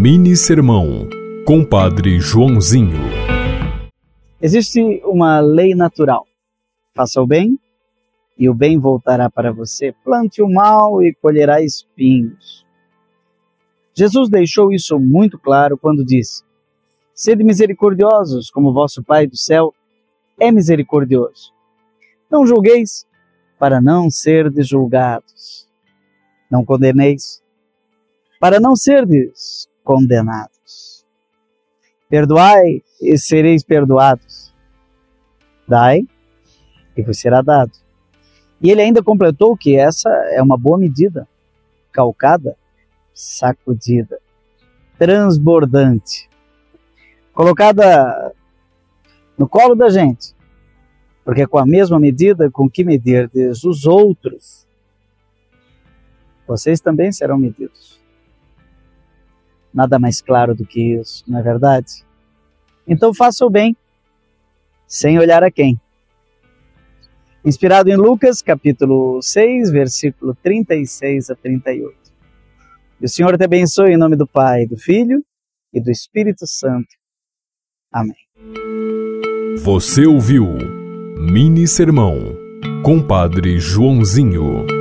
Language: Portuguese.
Mini Sermão, Compadre Joãozinho. Existe uma lei natural. Faça o bem e o bem voltará para você. Plante o mal e colherá espinhos. Jesus deixou isso muito claro quando disse: Sede misericordiosos, como vosso Pai do céu é misericordioso. Não julgueis, para não serdes julgados. Não condeneis, para não serdes condenados. Perdoai e sereis perdoados. Dai e vos será dado. E ele ainda completou que essa é uma boa medida, calcada, sacudida, transbordante, colocada no colo da gente, porque com a mesma medida com que medirdes os outros, vocês também serão medidos. Nada mais claro do que isso, não é verdade? Então faça o bem, sem olhar a quem. Inspirado em Lucas, capítulo 6, versículo 36 a 38. E o Senhor te abençoe em nome do Pai, do Filho e do Espírito Santo. Amém. Você ouviu Mini Sermão, Compadre Joãozinho.